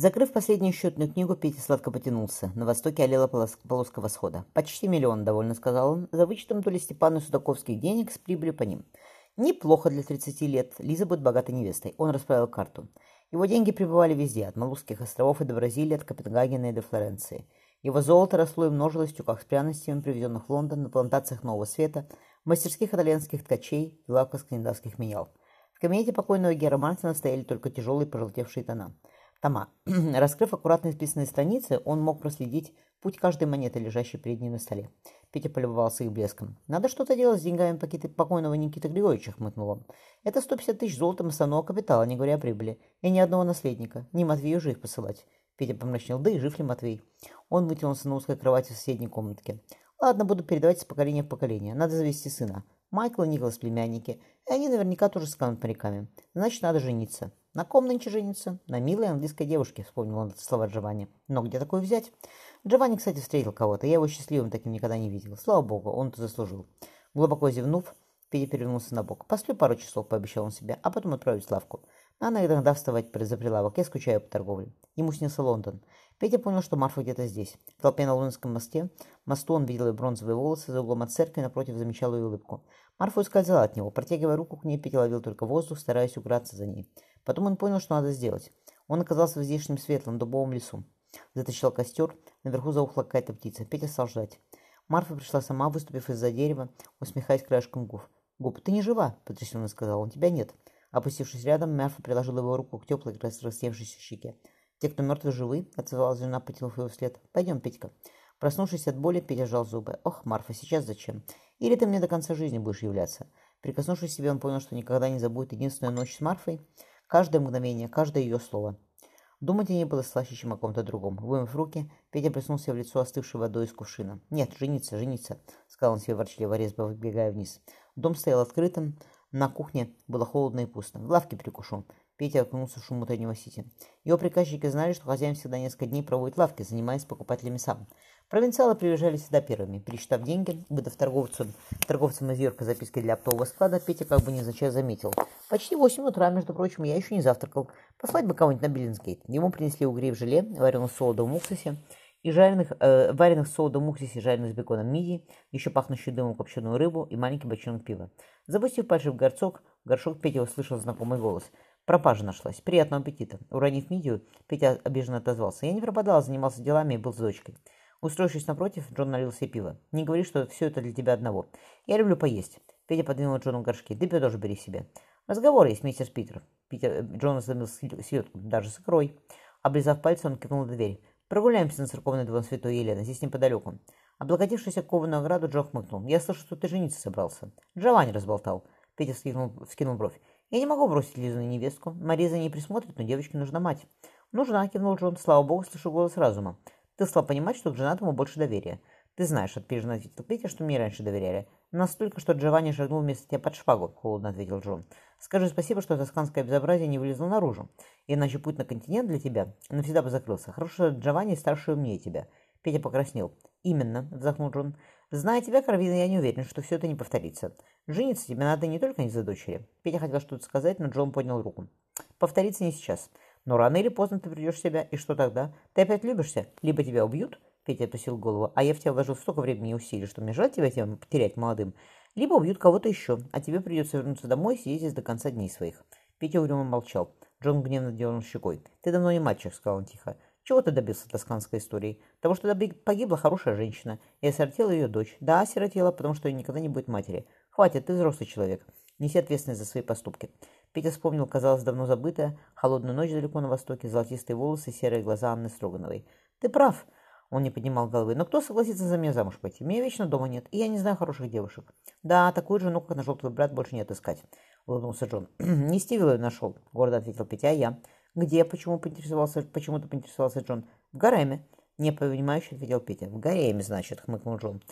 Закрыв последнюю счетную книгу, Петя сладко потянулся. На востоке олела полоска восхода. «Почти миллион», — довольно сказал он, за вычетом то ли Судаковских денег с прибыли по ним. «Неплохо для 30 лет. Лиза будет богатой невестой». Он расправил карту. Его деньги пребывали везде, от Малузских островов и до Бразилии, от Копенгагена и до Флоренции. Его золото росло и множилось в тюках с пряностями, привезенных в Лондон, на плантациях Нового Света, в мастерских итальянских ткачей и лавках скандинавских менял. В кабинете покойного Гера Мартина стояли только тяжелые пожелтевшие тона тома. Раскрыв аккуратно исписанные страницы, он мог проследить путь каждой монеты, лежащей перед ним на столе. Петя полюбовался их блеском. «Надо что-то делать с деньгами покойного Никиты Григорьевича», — хмыкнул он. «Это 150 тысяч золотом основного капитала, не говоря о прибыли. И ни одного наследника. Не Матвею же их посылать». Петя помрачнел. «Да и жив ли Матвей?» Он вытянулся на узкой кровати в соседней комнатке. «Ладно, буду передавать с поколения в поколение. Надо завести сына. Майкл и Николас племянники. И они наверняка тоже станут моряками. Значит, надо жениться. На ком нынче жениться? На милой английской девушке, вспомнил он слова Джованни. Но где такое взять? Джованни, кстати, встретил кого-то. Я его счастливым таким никогда не видел. Слава богу, он это заслужил. Глубоко зевнув, Петя перевернулся на бок. «Посплю пару часов», — пообещал он себе, «а потом отправлюсь в лавку. Надо иногда вставать за прилавок. Я скучаю по торговле». Ему снился Лондон. Петя понял, что Марфа где-то здесь. В толпе на Лондонском мосте, мосту он видел ее бронзовые волосы, за углом от церкви напротив замечал ее улыбку. Марфа ускользала от него. Протягивая руку к ней, Петя ловил только воздух, стараясь уграться за ней. Потом он понял, что надо сделать. Он оказался в здешнем светлом дубовом лесу. Затащил костер, наверху заухла какая-то птица. Петя стал ждать. Марфа пришла сама, выступив из-за дерева, усмехаясь краешком губ. «Губ, ты не жива», — потрясенно сказал он, — «тебя нет». Опустившись рядом, Марфа приложила его руку к теплой, рассевшейся щеке. «Те, кто мертвы, живы», — отзывалась жена, потянув его вслед. «Пойдем, Петька». Проснувшись от боли, Петя сжал зубы. «Ох, Марфа, сейчас зачем? Или ты мне до конца жизни будешь являться?» Прикоснувшись к себе, он понял, что никогда не забудет единственную ночь с Марфой, каждое мгновение, каждое ее слово. Думать о ней было слаще, чем о ком-то другом. Вымыв руки, Петя приснулся в лицо остывшей водой из кувшина. «Нет, жениться, жениться», — сказал он себе ворчливо, резко выбегая вниз. Дом стоял открытым, на кухне было холодно и пусто. В лавке прикушу. Петя окунулся в шум утреннего сити. Его приказчики знали, что хозяин всегда несколько дней проводит лавки, занимаясь покупателями сам. Провинциалы приезжали сюда первыми. Пересчитав деньги, выдав торговцу, торговцам из Йорка записки для оптового склада, Петя как бы незначай заметил. «Почти восемь утра, между прочим, я еще не завтракал. Послать бы кого-нибудь на Биллинсгейт». Ему принесли угрей в желе, вареного солодом уксусе, и жареных, э, вареных в солодом уксусе, жареных с беконом мидий, еще пахнущую дымом копченую рыбу и маленький бочонок пива. Запустив пальцы в горцок, горшок Петя услышал знакомый голос – Пропажа нашлась. Приятного аппетита. Уронив мидию, Петя обиженно отозвался. Я не пропадал, занимался делами и был с дочкой. Устроившись напротив, Джон налил себе пиво. «Не говори, что все это для тебя одного. Я люблю поесть». Петя подвинул Джону горшки. «Ты тоже бери себе». «Разговор есть, мистер Питер». Питер, Джон задымил селедку. «Даже сокрой». Облизав пальцы, он кивнул на дверь. «Прогуляемся на церковный двор Святой Елены. Здесь неподалеку». Облокотившись о кованую ограду, Джо хмыкнул. «Я слышу, что ты жениться собрался». «Джованни разболтал». Петя вскинул, вскинул бровь. Я не могу бросить Лизу на невестку. Мария ней присмотрит, но девочке нужна мать. Нужна, кивнул Джон. Слава богу, слышу голос разума. Ты стал понимать, что к женатому больше доверия. Ты знаешь, отпиженно ответил Петя, что мне раньше доверяли. Настолько, что Джованни шагнул вместо тебя под шпагу, холодно ответил Джон. Скажи спасибо, что тосканское безобразие не вылезло наружу. Иначе путь на континент для тебя навсегда бы закрылся. Хорошо, что Джованни старше и умнее тебя. Петя покраснел. «Именно», — вздохнул Джон. «Зная тебя, Карвина, я не уверен, что все это не повторится. Жениться тебе надо не только из-за дочери». Петя хотел что-то сказать, но Джон поднял руку. «Повторится не сейчас. Но рано или поздно ты придешь в себя, и что тогда? Ты опять любишься? Либо тебя убьют?» Петя опустил голову. «А я в тебя вложил столько времени и усилий, что мне жаль тебя тем потерять молодым. Либо убьют кого-то еще, а тебе придется вернуться домой и сидеть здесь до конца дней своих». Петя угрюмо молчал. Джон гневно дернул щекой. «Ты давно не мальчик», — сказал он тихо. Чего ты добился тосканской истории? Того, что погибла хорошая женщина, и осиротела ее дочь. Да, осиротела, потому что никогда не будет матери. Хватит, ты взрослый человек. Неси ответственность за свои поступки. Петя вспомнил, казалось, давно забытая, холодную ночь далеко на востоке, золотистые волосы, серые глаза Анны Строгановой. Ты прав. Он не поднимал головы. Но кто согласится за меня замуж пойти? Меня вечно дома нет, и я не знаю хороших девушек. Да, такую жену, как нашел твой брат, больше не отыскать. Улыбнулся Джон. не Стивилу нашел, гордо ответил Петя, а я. «Где?» – почему поинтересовался, почему-то поинтересовался Джон. «В гареме», – не понимающе ответил Петя. «В гареме, значит», – хмыкнул Джон.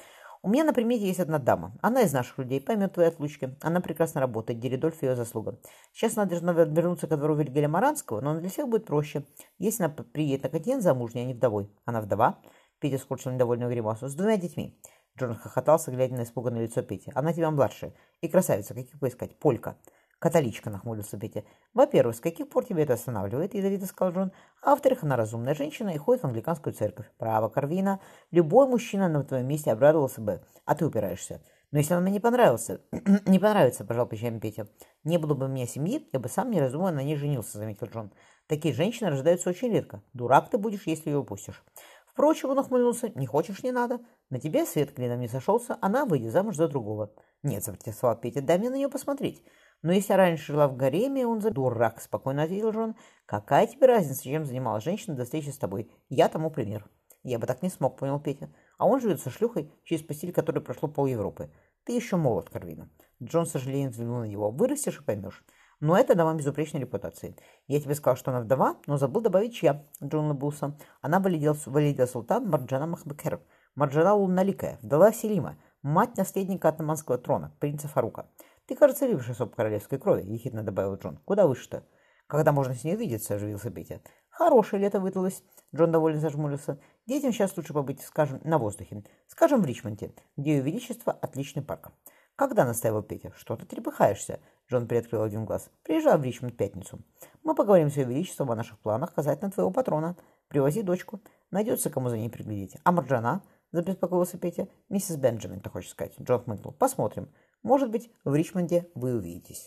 «У меня на примете есть одна дама. Она из наших людей, поймет твои отлучки. Она прекрасно работает, Деридольф ее заслуга. Сейчас она должна вернуться ко двору Вильгеля Маранского, но для всех будет проще. Если она приедет на континент замужняя, а не вдовой. Она вдова?» Петя скорчил недовольную гримасу. «С двумя детьми». Джон хохотался, глядя на испуганное лицо Пети. «Она тебя младшая. И красавица, каких поискать? Полька». Католичка, нахмурился Петя. Во-первых, с каких пор тебя это останавливает, ядовито сказал Джон. А во-вторых, она разумная женщина и ходит в англиканскую церковь. Право, Карвина. Любой мужчина на твоем месте обрадовался бы, а ты упираешься. Но если он мне не понравился... не понравится, пожал плечами Петя. Не было бы у меня семьи, я бы сам неразумно на ней женился, заметил Джон. Такие женщины рождаются очень редко. Дурак ты будешь, если ее упустишь. Впрочем, он ухмыльнулся. Не хочешь, не надо. На тебе свет клином не сошелся, она выйдет замуж за другого. Нет, запротестовал Петя, дай мне на нее посмотреть. Но если раньше жила в гареме, он за... Дурак, спокойно ответил Джон. Какая тебе разница, чем занималась женщина до встречи с тобой? Я тому пример. Я бы так не смог, понял Петя. А он живет со шлюхой, через постель которой прошло пол Европы. Ты еще молод, Карвина. Джон с сожалением взглянул на него. Вырастешь и поймешь. Но это дама безупречной репутации. Я тебе сказал, что она вдова, но забыл добавить чья. Джон улыбнулся. Она валидила, валидила султан Марджана Махбекер. Марджана Лунналикая, вдова Селима, мать наследника атаманского трона, принца Фарука. Ты, кажется, любишь особ королевской крови, ехидно добавил Джон. Куда выше-то? Когда можно с ней видеться, оживился Петя. Хорошее лето выдалось. Джон довольно зажмурился. Детям сейчас лучше побыть, скажем, на воздухе. Скажем, в Ричмонде, где Ее Величество отличный парк. Когда настаивал Петя? Что ты трепыхаешься? Джон приоткрыл один глаз. Приезжал в Ричмонд пятницу. Мы поговорим с Ее Величеством о наших планах касательно твоего патрона. Привози дочку. Найдется, кому за ней приглядеть. А Марджана? Забеспокоился Петя. Миссис Бенджамин, ты хочешь сказать. Джон хмыкнул. Посмотрим. Может быть, в Ричмонде вы увидитесь.